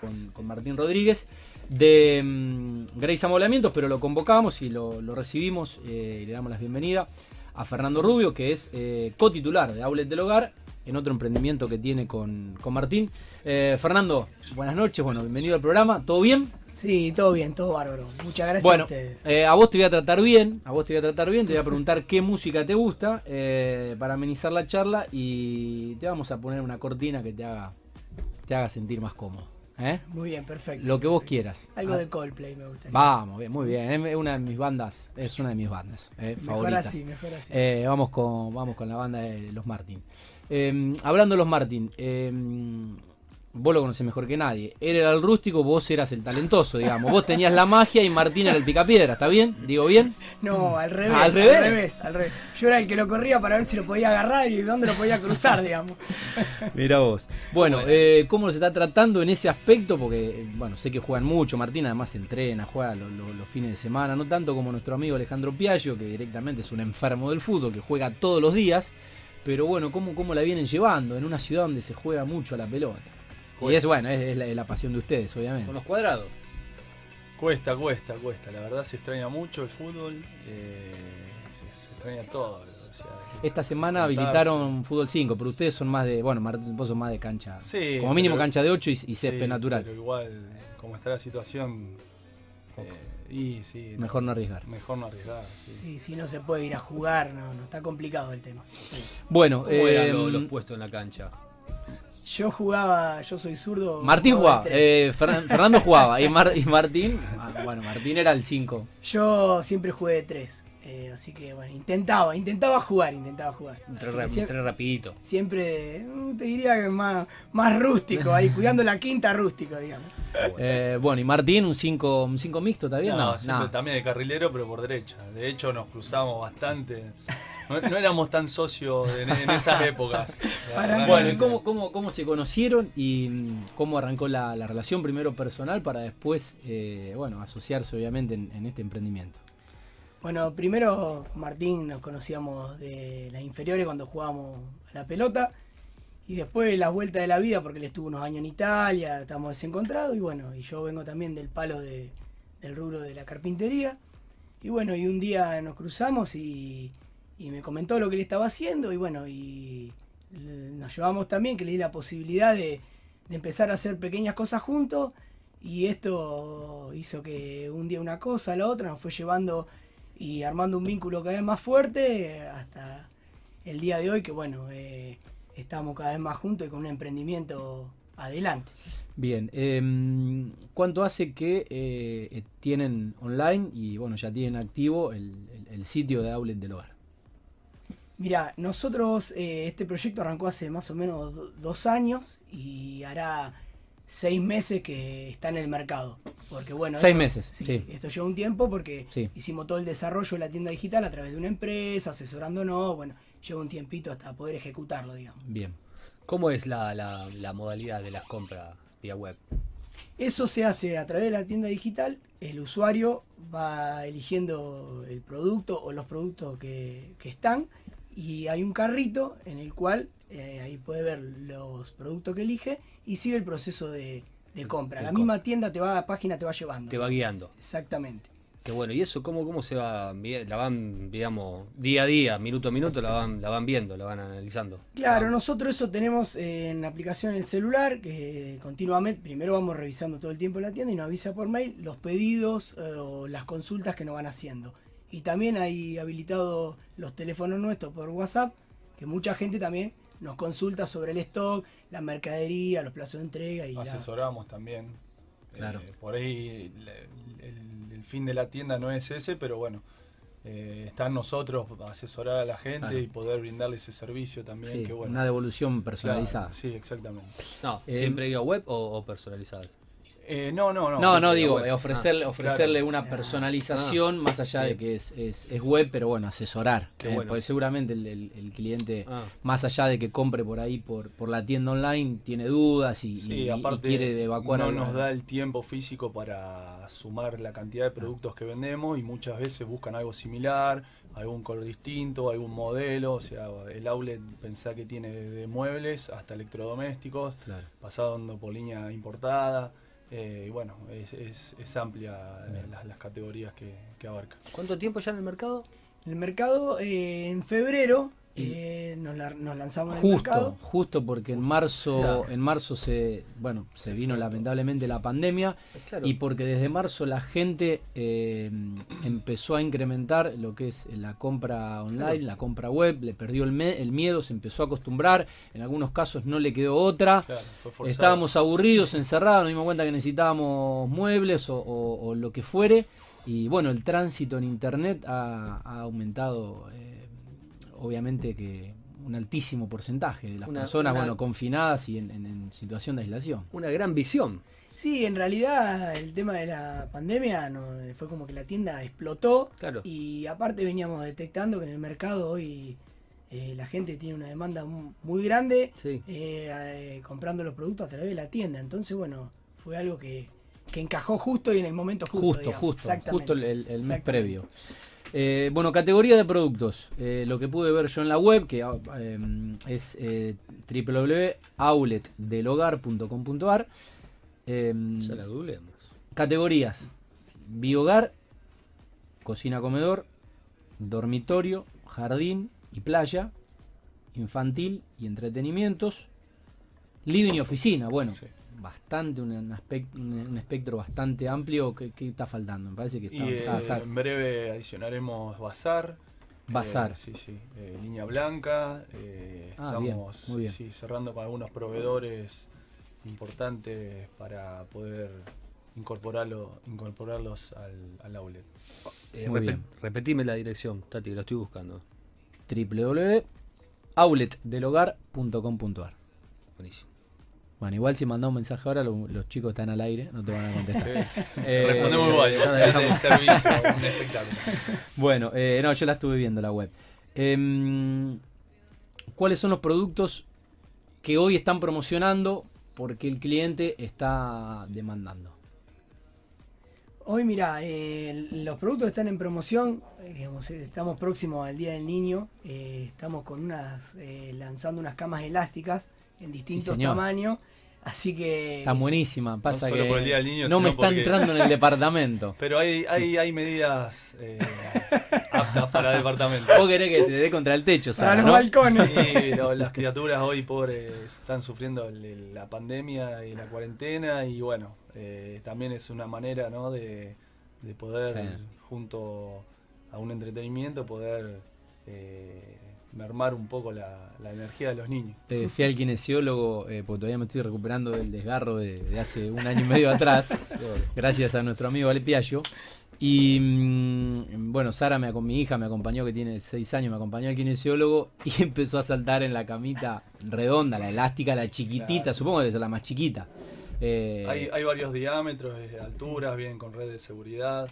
con, con Martín Rodríguez de mm, Grace Amoblamientos, pero lo convocamos y lo, lo recibimos eh, y le damos la bienvenida a Fernando Rubio, que es eh, cotitular de Outlet del Hogar, en otro emprendimiento que tiene con, con Martín. Eh, Fernando, buenas noches, bueno, bienvenido al programa, ¿todo bien? Sí, todo bien, todo bárbaro. Muchas gracias Bueno, a ustedes. eh, a vos te voy a tratar bien, a vos te voy a tratar bien, te voy a preguntar qué música te gusta para amenizar la charla y te vamos a poner una cortina que te haga, te haga sentir más cómodo. ¿Eh? Muy bien, perfecto. Lo que vos quieras. Algo Ah, de Coldplay me gusta. Vamos, bien, muy bien. Es una de mis bandas, es una de mis bandas eh, mejor favoritas. así, mejor así. Eh, vamos, con, vamos con la banda de los Martin. Hablando de los Martin, vos lo conocés mejor que nadie. Él era el rústico, vos eras el talentoso, digamos. Vos tenías la magia y Martín era el picapiedra, ¿está bien? ¿Digo bien? no, al revés, ¿Al al revés? al revés, Yo era el que lo corría para ver si lo podía agarrar y dónde lo podía cruzar, digamos. Mira vos. Bueno, eh, ¿cómo se está tratando en ese aspecto? Porque, bueno, sé que juegan mucho. Martín además entrena, juega lo- lo- los fines de semana. No tanto como nuestro amigo Alejandro Piaggio, que directamente es un enfermo del fútbol, que juega todos los días. Pero bueno, ¿cómo, cómo la vienen llevando en una ciudad donde se juega mucho a la pelota? Y es bueno, es, es la, es la pasión de ustedes, obviamente. Con los cuadrados. Cuesta, cuesta, cuesta. La verdad se extraña mucho el fútbol. eh, se, se extraña todo. o sea, Esta semana habilitaron Fútbol 5, pero ustedes son más de, bueno, Martín, vos sos más de cancha. Sí, como mínimo pero- cancha de 8 y, y sí, césped natural. Pero igual, como está la situación, eh, y sí, Mejor no arriesgar. mejor no arriesgar. sí. Sí, si no se puede ir a jugar, no, no, está complicado el tema. Bueno, ¿Cómo eran lo- los puestos en la cancha? Yo jugaba, yo soy zurdo. Martín jugaba, tres. eh, Fernan- Fernando jugaba y, Mar- y Martín, ah, bueno, Martín era el 5. Yo siempre jugué de tres. eh, así que bueno, intentaba, intentaba jugar, intentaba jugar. Entré rapidito. siempre, mm, te diría que más, más rústico, ahí cuidando la quinta rústico, digamos. Eh, bueno, y Martín, un 5 un cinco mixto, ¿está bien? No, No, siempre no. también de carrilero, pero por derecha. De hecho, nos cruzamos bastante. No, no éramos tan socios en, en esas épocas. Para. Bueno, ¿y cómo, cómo, cómo se conocieron y mm, cómo arrancó la, la relación primero personal para después, eh, bueno, asociarse obviamente en, en este emprendimiento? Bueno, primero Martín nos conocíamos de las inferiores cuando jugábamos a la pelota. Y después las vueltas de la vida, porque él estuvo unos años en Italia, estamos desencontrados. Y bueno, y yo vengo también del palo de- del rubro de la carpintería. Y bueno, y un día nos cruzamos y, y me comentó lo que él estaba haciendo. Y bueno, y nos llevamos también, que le di la posibilidad de, empezar a hacer pequeñas cosas juntos. Y esto hizo que un día una cosa, la otra, nos fue llevando y armando un vínculo cada vez más fuerte hasta el día de hoy que bueno, eh, estamos cada vez más juntos y con un emprendimiento adelante. Bien, em, ¿cuánto hace que eh, tienen online y bueno, ya tienen activo el sitio de Outlet del Hogar? Mira, nosotros eh, este proyecto arrancó hace más o menos do- dos años y hará seis meses que está en el mercado. Porque bueno, Seis esto- meses, sí, sí. Esto lleva un tiempo porque Sí. hicimos todo el desarrollo de la tienda digital a través de una empresa, asesorándonos, bueno, lleva un tiempito hasta poder ejecutarlo, digamos. Bien. ¿Cómo es la, la- la modalidad de las compras vía web? Eso se hace a través de la tienda digital. El usuario va eligiendo el producto o los productos que, que están y hay un carrito en el cual eh, ahí puede ver los productos que elige y sigue el proceso de, de compra. La misma tienda te va, página te va llevando. Te va guiando. Exactamente. Qué bueno. ¿Y eso cómo, cómo se va? La van, digamos, día a día, minuto a minuto, la van, la van viendo, la van analizando. Claro, Ah, nosotros eso tenemos en la aplicación en el celular, que continuamente, primero vamos revisando todo el tiempo la tienda y nos avisa por mail los pedidos eh, o las consultas que nos van haciendo. Y también hay habilitado los teléfonos nuestros por WhatsApp, que mucha gente también nos consulta sobre el stock, la mercadería, los plazos de entrega y la- Asesoramos también. Claro. Eh, por ahí el, el- el fin de la tienda no es ese, pero bueno, eh, está en nosotros asesorar a la gente Claro. y poder brindarle ese servicio también. Sí, que bueno. una devolución Claro, personalizada. sí, exactamente. No, Eh, siempre vía web o, o personalizado. Eh, no, no, no. No, no, digo, web. eh, ofrecerle, ofrecerle claro. una Ah. personalización más allá de que es, es, es web, pero bueno, asesorar. Eh, bueno. Porque seguramente el, el- el cliente, Ah, más allá de que compre por ahí por, por la tienda online, tiene dudas y, Sí, y- y aparte quiere evacuar. no algo. nos da el tiempo físico para sumar la cantidad de productos que vendemos y muchas veces buscan algo similar, algún color distinto, algún modelo, o sea, el outlet pensá que tiene desde muebles hasta electrodomésticos, Claro. pasando por línea importada, Eh, y bueno, es, es- es amplia las, las categorías que, que abarca. ¿Cuánto tiempo ya en el mercado? En el mercado, eh, en febrero, eh, nos, la- nos lanzamos en el Justo, mercado. justo porque en marzo, Claro. en marzo se, bueno, se vino lamentablemente la pandemia Claro. y porque desde marzo la gente eh, empezó a incrementar lo que es la compra online, Claro. la compra web, le perdió el, me- el miedo, se empezó a acostumbrar, en algunos casos no le quedó otra. Estábamos aburridos, encerrados, nos dimos cuenta que necesitábamos muebles o, o- o lo que fuere. Y bueno, el tránsito en internet ha, ha aumentado, eh, obviamente que un altísimo porcentaje de las Una- personas, una- bueno, confinadas y en, en- en situación de aislación. Una gran visión. Sí, en realidad el tema de la pandemia no, fue como que la tienda explotó Claro. y aparte veníamos detectando que en el mercado hoy eh, la gente tiene una demanda mu- muy grande Sí. eh, eh, comprando los productos a través de la tienda. Entonces, bueno, fue algo que, que encajó justo y en el momento justo. Justo, digamos. justo, justo el, el- mes previo. Eh, bueno, categoría de productos. Eh, lo que pude ver yo en la web, que ah, eh, es eh, www.outletdelhogar.com.ar. Eh, Ya la googleamos. Categorías: biogar, cocina comedor, dormitorio, jardín y playa, infantil y entretenimientos, living y oficina. Bueno, Sí. Bastante, un, un aspect- un- espectro bastante amplio. ¿Qué, qué está faltando? Me parece que está. Y está- eh, está- en breve adicionaremos Bazar. Bazar. Eh, sí, sí. eh, línea blanca. eh, Ah, bien, estamos muy bien. sí, cerrando con algunos proveedores importantes para poder incorporarlo, incorporarlos al, al outlet. Eh, Muy bien. Repetime la dirección, Tati, lo estoy buscando. www.outletdelhogar.com.ar. Buenísimo. Bueno, igual si mandás un mensaje ahora, lo- los chicos están al aire, no te van a contestar. Eh, Respondemos igual, ya es dejamos. el servicio, un espectáculo. Bueno, eh, no, yo la estuve viendo la web. Em, ¿Cuáles son los productos que hoy están promocionando porque el cliente está demandando? Hoy, mira, eh, los productos están en promoción. eh, digamos, estamos próximos al Día del Niño. eh, estamos con unas eh, lanzando unas camas elásticas en distintos tamaños. Así que. Está buenísima, pasa solo que por el Día del Niño, no me está porque- entrando en el departamento. Pero hay, hay, hay medidas eh, aptas para departamentos. Vos querés que se dé contra el techo, Para Sara, los ¿no? balcones. Y lo- las criaturas hoy pobres están sufriendo el- el- la pandemia y la cuarentena y bueno, eh, también es una manera ¿no? de, de poder, Sí. junto a un entretenimiento, poder eh, mermar un poco la, la energía de los niños. Eh, fui al kinesiólogo, eh, porque todavía me estoy recuperando del desgarro de, de hace un año y medio atrás, gracias a nuestro amigo Ale Piaggio. Y mm, bueno, Sara, me, mi hija, me acompañó, que tiene 6 años, me acompañó al kinesiólogo y empezó a saltar en la camita redonda, la elástica, la chiquitita, Claro. supongo que debe ser la más chiquita. Eh, Hay, hay varios diámetros, alturas, vienen con red de seguridad.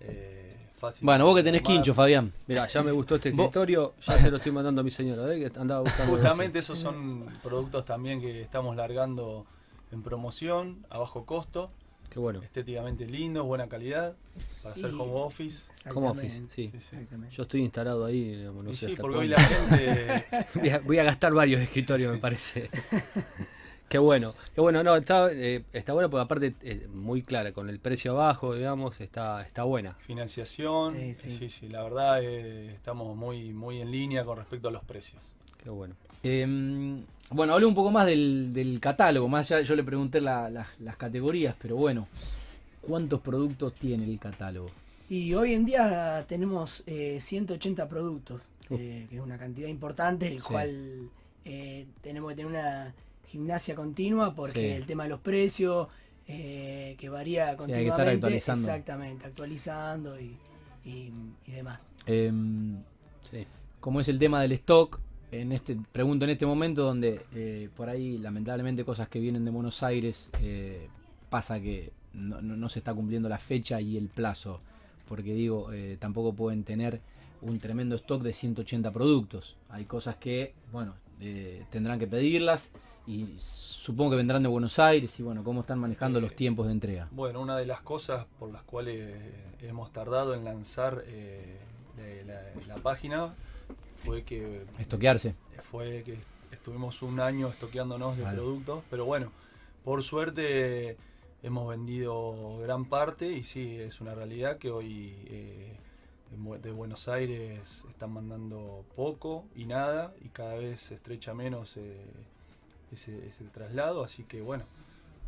eh, fácil bueno, vos que tenés quincho, Fabián. Mira, ya me gustó este escritorio, ya se lo estoy mandando a mi señora, ¿ves? Que andaba buscando. Justamente esos son productos también que estamos largando en promoción, a bajo costo, Qué bueno. estéticamente lindos, buena calidad, para hacer Y- home office. Home office, sí. Sí, sí. exactamente. Yo estoy instalado ahí, digamos, no sé sí, porque hoy la gente voy, a, voy a gastar varios escritorios, Sí, sí. me parece. Qué bueno, qué bueno, no, está, eh, está bueno porque aparte eh, muy clara, con el precio abajo, digamos, está, está buena. financiación, Sí, eh, sí. sí, sí, la verdad eh, estamos muy, muy en línea con respecto a los precios. Qué bueno. Eh, bueno, hablé un poco más del, del catálogo, más allá, yo le pregunté la- las- las categorías, pero bueno, ¿cuántos productos tiene el catálogo? Y hoy en día tenemos eh, 180 productos, eh, que es una cantidad importante, el Sí. cual eh, tenemos que tener una gimnasia continua porque Sí. el tema de los precios, eh, que varía hay que estar continuamente, actualizando. exactamente, actualizando y, y- y demás. Eh, Sí. como es el tema del stock, en este pregunto en este momento donde eh, por ahí lamentablemente cosas que vienen de Buenos Aires eh, pasa que no, no- no se está cumpliendo la fecha y el plazo, porque digo, eh, tampoco pueden tener un tremendo stock de 180 productos. Hay cosas que, bueno, eh, tendrán que pedirlas y supongo que vendrán de Buenos Aires y bueno, cómo están manejando Eh, los tiempos de entrega. Bueno, una de las cosas por las cuales hemos tardado en lanzar eh, la, la- la página fue que Estoquearse. fue que estuvimos un año estoqueándonos de Vale. productos, pero bueno, por suerte hemos vendido gran parte y sí, es una realidad que hoy eh, de Buenos Aires están mandando poco y nada y cada vez se estrecha menos eh, ese, ese traslado, así que bueno,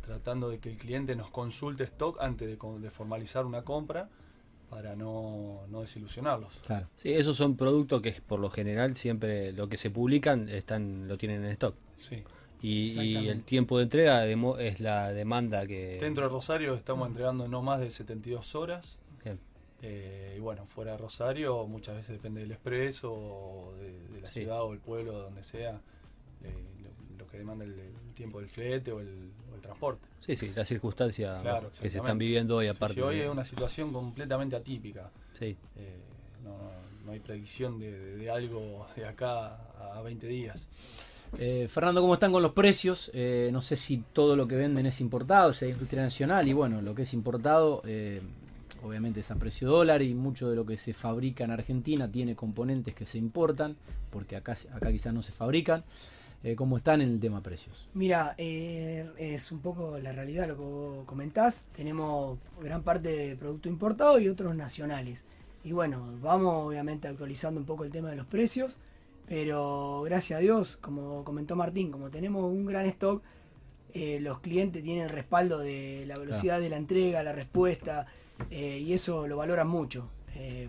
tratando de que el cliente nos consulte stock antes de, de formalizar una compra para no, no desilusionarlos. Claro. Sí, esos son productos que por lo general siempre lo que se publican están lo tienen en stock. Sí. Y, el tiempo de entrega demo- es la demanda que... Dentro de Rosario estamos entregando no más de 72 horas. Bien. Eh, y bueno, fuera de Rosario muchas veces depende del expreso, o de, de la Sí. ciudad o el pueblo, donde sea, eh, que demanda el, el tiempo del flete o el, o el transporte. Sí, sí, la circunstancia Claro, que se están viviendo hoy aparte. sí, hoy es una situación completamente atípica. Sí, Eh, no, hay predicción de, de- de algo de acá a 20 días. Eh, Fernando, ¿cómo están con los precios? Eh, no sé si todo lo que venden es importado, si hay industria nacional, y bueno, lo que es importado, obviamente es a precio dólar, y mucho de lo que se fabrica en Argentina tiene componentes que se importan, porque acá, acá quizás no se fabrican. Eh, ¿Cómo están en el tema precios? Mira, eh, es un poco la realidad lo que vos comentás. Tenemos gran parte de producto importado y otros nacionales. Y bueno, vamos obviamente actualizando un poco el tema de los precios. Pero gracias a Dios, como comentó Martín, como tenemos un gran stock, eh, los clientes tienen el respaldo de la velocidad de la entrega, la respuesta, eh, y eso lo valoran mucho,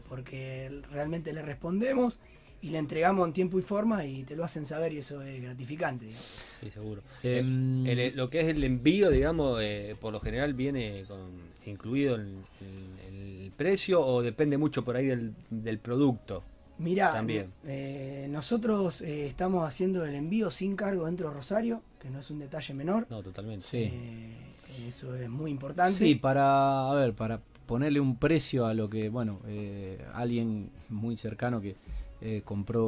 porque realmente le respondemos y le entregamos en tiempo y forma y te lo hacen saber y eso es gratificante. digamos. sí, seguro. Em, El- el- lo que es el envío, digamos, eh, por lo general viene con, incluido en, el precio o depende mucho por ahí del, del producto. Mira, También. eh, nosotros eh, estamos haciendo el envío sin cargo dentro de Rosario, que no es un detalle menor. No, totalmente. Sí. Eh, eso es muy importante. Sí, para, a ver, para ponerle un precio a lo que, bueno, eh, alguien muy cercano que eh, compró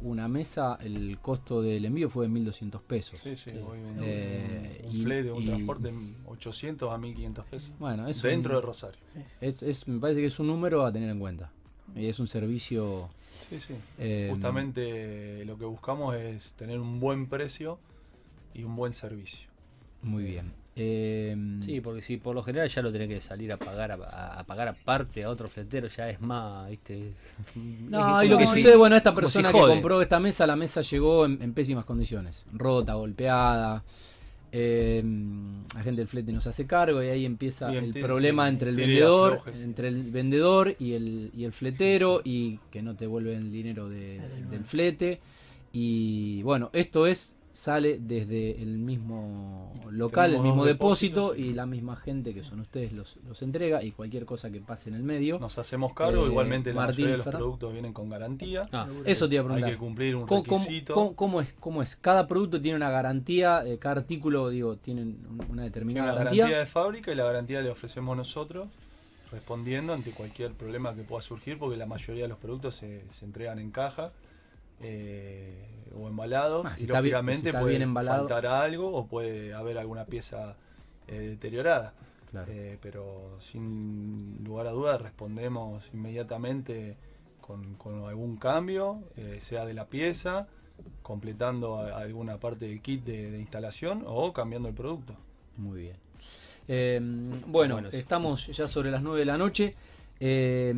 una mesa, el costo del envío fue de 1.200 pesos. Sí, sí, hoy un, Eh, un y- flete, un y- transporte en 800 a 1500 pesos. Bueno, es dentro un- de Rosario. Es, es- me parece que es un número a tener en cuenta. Y es un servicio. Sí, sí. eh, Justamente lo que buscamos es tener un buen precio y un buen servicio. Muy bien. Eh, Sí, porque si por lo general ya lo tenés que salir a pagar a, pagar aparte a otro fletero, ya es más, ¿viste? No, y lo que si- sucede, bueno, esta si persona que compró esta mesa, la mesa llegó en, en pésimas condiciones. Rota, golpeada. eh, la gente del flete no se hace cargo y ahí empieza el problema sí, entre el vendedor, entre el vendedor y el, y el fletero Sí, y que no te vuelven el dinero de- del flete. Y bueno, esto es sale desde el mismo local, el mismo depósito y la misma gente que son ustedes los, los entrega y cualquier cosa que pase en el medio. Nos hacemos cargo, Eh, igualmente la mayoría de los productos vienen con garantía. Ah, Eso te iba a Hay preguntar. que cumplir un ¿Cómo, cómo- requisito. cómo- cómo es, ¿Cómo es? Cada producto tiene una garantía, eh, cada artículo, digo, tiene un- una Tiene determinada la garantía. garantía de fábrica y la garantía le ofrecemos nosotros respondiendo ante cualquier problema que pueda surgir porque la mayoría de los productos se, se entregan en caja eh, o embalados Ah, si y está bien- lógicamente si está puede bien embalado. faltar algo o puede haber alguna pieza eh, deteriorada. Claro. Eh, pero sin lugar a dudas respondemos inmediatamente con, con algún cambio, eh, sea de la pieza, completando a- alguna parte del kit de, de instalación o cambiando el producto. Muy bien. Eh, bueno, estamos ya sobre las 9 de la noche. Eh,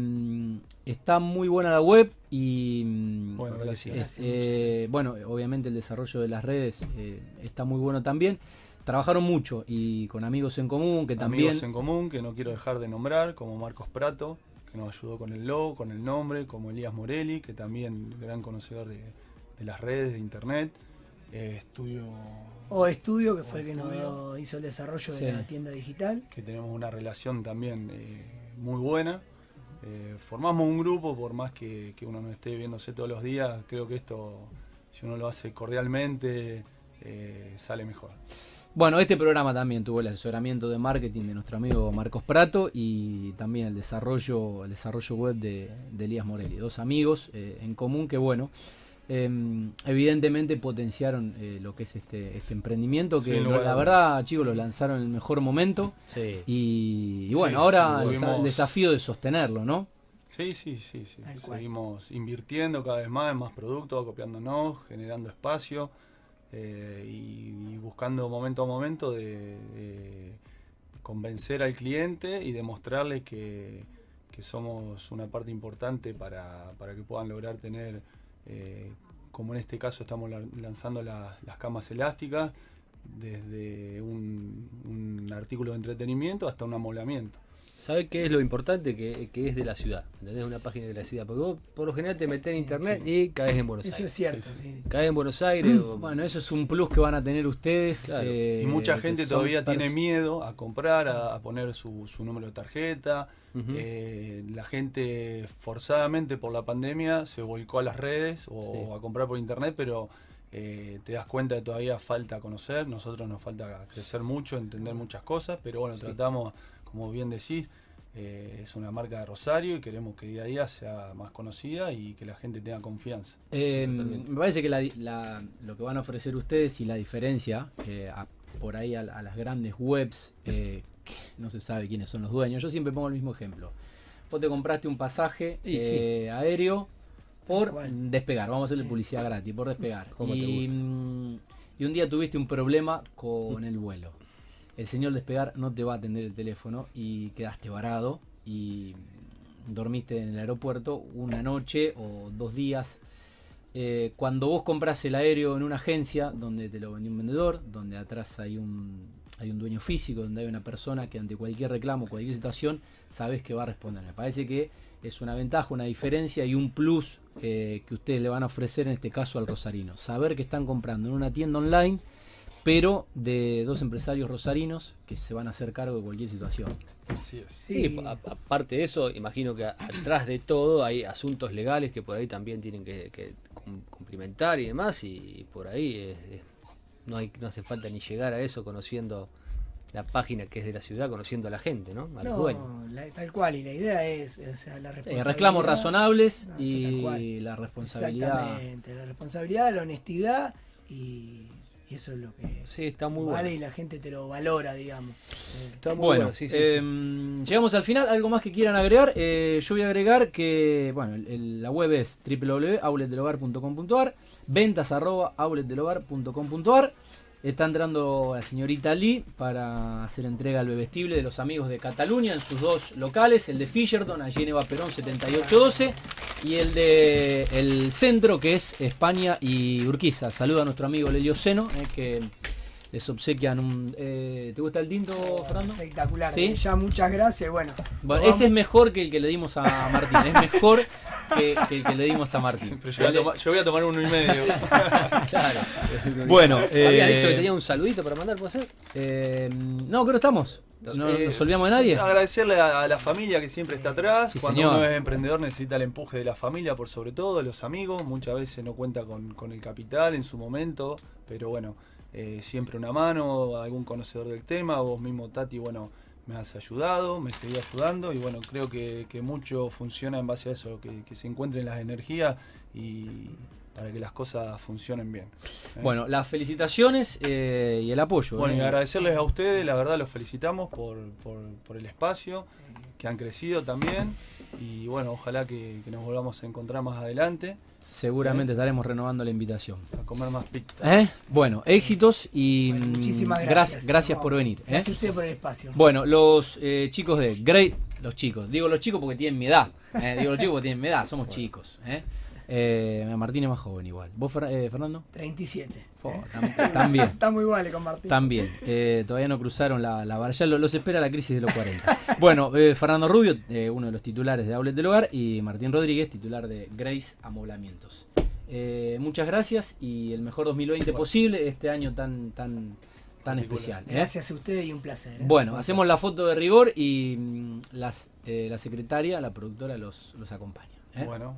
está muy buena la web y mm, Bueno, gracias. es, eh, bueno, obviamente el desarrollo de las redes eh, está muy bueno también. Trabajaron mucho y con amigos en común que también Amigos en común que no quiero dejar de nombrar, como Marcos Prato, que nos ayudó con el logo, con el nombre, como Elías Morelli, que también gran conocedor de, de las redes, de internet. Eh, estudio O Estudio, que fue el que nos hizo el desarrollo Sí. de la tienda digital. que tenemos una relación también eh, muy buena. Eh, formamos un grupo, por más que, uno no esté viéndose todos los días, creo que esto, si uno lo hace cordialmente, eh, sale mejor. Bueno, este programa también tuvo el asesoramiento de marketing de nuestro amigo Marcos Prato y también el desarrollo, el desarrollo web de, de Elías Morelli. Dos amigos eh, en común que, bueno, eh, evidentemente potenciaron eh, lo que es este, este emprendimiento, que lo- la verdad, chicos, lo lanzaron en el mejor momento sí. y, y bueno, Sí, ahora sí, el, tuvimos- el desafío de sostenerlo, ¿no? Sí, sí, sí, sí. Seguimos invirtiendo cada vez más en más productos, acopiándonos, generando espacio eh, y, y buscando momento a momento de, de convencer al cliente y demostrarles que, que somos una parte importante para, para que puedan lograr tener, eh, como en este caso estamos la- lanzando la- las camas elásticas, desde un, un artículo de entretenimiento hasta un amoblamiento. ¿Sabes qué es lo importante? Que, que es de la ciudad. ¿Entendés? Una página de la ciudad. Porque vos por lo general te metés en internet y caes en Buenos Eso es Aires. cierto, Sí, sí. Caes en Buenos Aires. o- Bueno, eso es un plus que van a tener ustedes. Claro. eh, y mucha gente todavía tiene miedo a comprar, a, a poner su, su número de tarjeta. Eh, la gente forzadamente por la pandemia se volcó a las redes o Sí. a comprar por internet, pero eh, te das cuenta que todavía falta conocer, nosotros nos falta crecer mucho, entender muchas cosas, pero bueno, Sí. tratamos, como bien decís, eh, es una marca de Rosario y queremos que día a día sea más conocida y que la gente tenga confianza. Eh, me parece que la di- la- lo que van a ofrecer ustedes y la diferencia eh, a- por ahí a, a las grandes webs, eh, que no se sabe quiénes son los dueños. Yo siempre pongo el mismo ejemplo. Vos te compraste un pasaje eh, aéreo por despegar. Vamos a hacerle publicidad gratis, por despegar. ¿Cómo te Y, gusta? mm, y un día tuviste un problema con el vuelo. El señor despegar no te va a atender el teléfono y quedaste varado y dormiste en el aeropuerto una noche o dos días. Eh, cuando vos compras el aéreo en una agencia donde te lo vendió un vendedor, donde atrás hay un, hay un dueño físico, donde hay una persona que ante cualquier reclamo, cualquier situación, sabes que va a responder. Me parece que es una ventaja, una diferencia y un plus eh, que ustedes le van a ofrecer en este caso al rosarino. Saber que están comprando en una tienda online, pero de dos empresarios rosarinos que se van a hacer cargo de cualquier situación. Así es. Sí, aparte de eso, imagino que atrás de todo hay asuntos legales que por ahí también tienen que, que cum- cumplimentar y demás, y por ahí es- es- no, hay, no hace falta ni llegar a eso conociendo la página que es de la ciudad, conociendo a la gente, ¿no? A los No, dueños. la- tal cual, y la idea es, o sea, la Eh, responsabilidad. reclamos razonables No, y la responsabilidad. Exactamente, la responsabilidad, la honestidad y, y eso es lo que Sí, está muy vale bueno. y la gente te lo valora, digamos. Eh, Está muy Bueno, bueno, sí, sí, eh, sí. llegamos al final. ¿Algo más que quieran agregar? Eh, yo voy a agregar que bueno, el- el- la web es www.outletdelhogar.com.ar, ventas arroba. Está entrando la señorita Lee para hacer entrega al bebestible de los amigos de Cataluña en sus dos locales, el de Fisherton, allí en Eva Perón 7812, y el de el centro que es España y Urquiza. Saluda a nuestro amigo Lelio Seno, eh, que les obsequian un... eh, ¿Te gusta el tinto, Fernando? Espectacular. ¿Sí? Ya muchas gracias. Bueno, ese es mejor que el que le dimos a Martín. Es mejor que, que el que le dimos a Martín. Pero yo voy, a tomar, yo voy a tomar uno y medio. Claro. Bueno, Había eh, dicho que tenía un saludito para mandar, ¿puede ser? eh, no, creo que estamos. No Eh, nos olvidamos de nadie. Agradecerle a, a la familia que siempre está atrás. Sí, Cuando señor. uno es emprendedor necesita el empuje de la familia por sobre todo, de los amigos. Muchas veces no cuenta con, con el capital en su momento, pero bueno, eh, siempre una mano, algún conocedor del tema, vos mismo Tati, bueno, me has ayudado, me seguí ayudando y bueno, creo que, que mucho funciona en base a eso, que, que se encuentren las energías y para que las cosas funcionen bien. ¿eh? Bueno, las felicitaciones eh, y el apoyo. Bueno, y eh. agradecerles a ustedes, la verdad los felicitamos por, por, por el espacio, que han crecido también. Y bueno, ojalá que, que nos volvamos a encontrar más adelante Seguramente estaremos renovando la invitación. a comer más pizza. ¿Eh? Bueno, éxitos y Bueno, mm, muchísimas gra- gracias. gracias No, por venir. ¿eh? Gracias a usted por el espacio. Bueno, los eh, chicos de Great, los chicos, digo los chicos porque tienen mi edad, ¿eh? digo los chicos porque tienen mi edad, somos chicos. ¿eh? Eh, Martín es más joven igual. ¿Vos, Fer- eh, Fernando? 37. Fo, ¿eh? tam- también. Estamos iguales con Martín. También, eh, todavía no cruzaron la, la barra, ya lo- los espera la crisis de los 40. Bueno, eh, Fernando Rubio, eh, uno de los titulares de Outlet del Hogar, y Martín Rodríguez, titular de Grace Amoblamientos. Eh, muchas gracias y el mejor 2020 posible, este año tan tan tan especial. ¿eh? Gracias a usted y un placer. ¿eh? Bueno, hacemos la foto de rigor y mm, las, eh, la secretaria, la productora los, los acompaña. ¿eh? Bueno,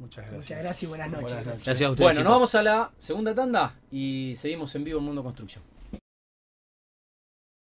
muchas gracias. Muchas gracias y buenas noches. Buenas noches. Gracias a ustedes. Bueno, chicos. nos vamos a la segunda tanda y seguimos en vivo en Mundo Construcción.